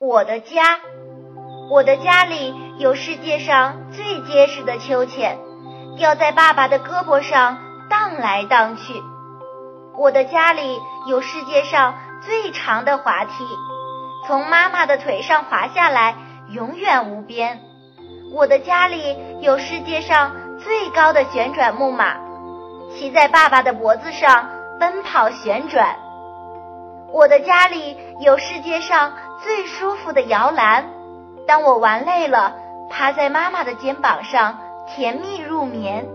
我的家，我的家里有世界上最结实的秋千，吊在爸爸的胳膊上荡来荡去。我的家里有世界上最长的滑梯，从妈妈的腿上滑下来永远无边。我的家里有世界上最高的旋转木马，骑在爸爸的脖子上奔跑旋转。我的家里有世界上最舒服的摇篮，当我玩累了，趴在妈妈的肩膀上甜蜜入眠。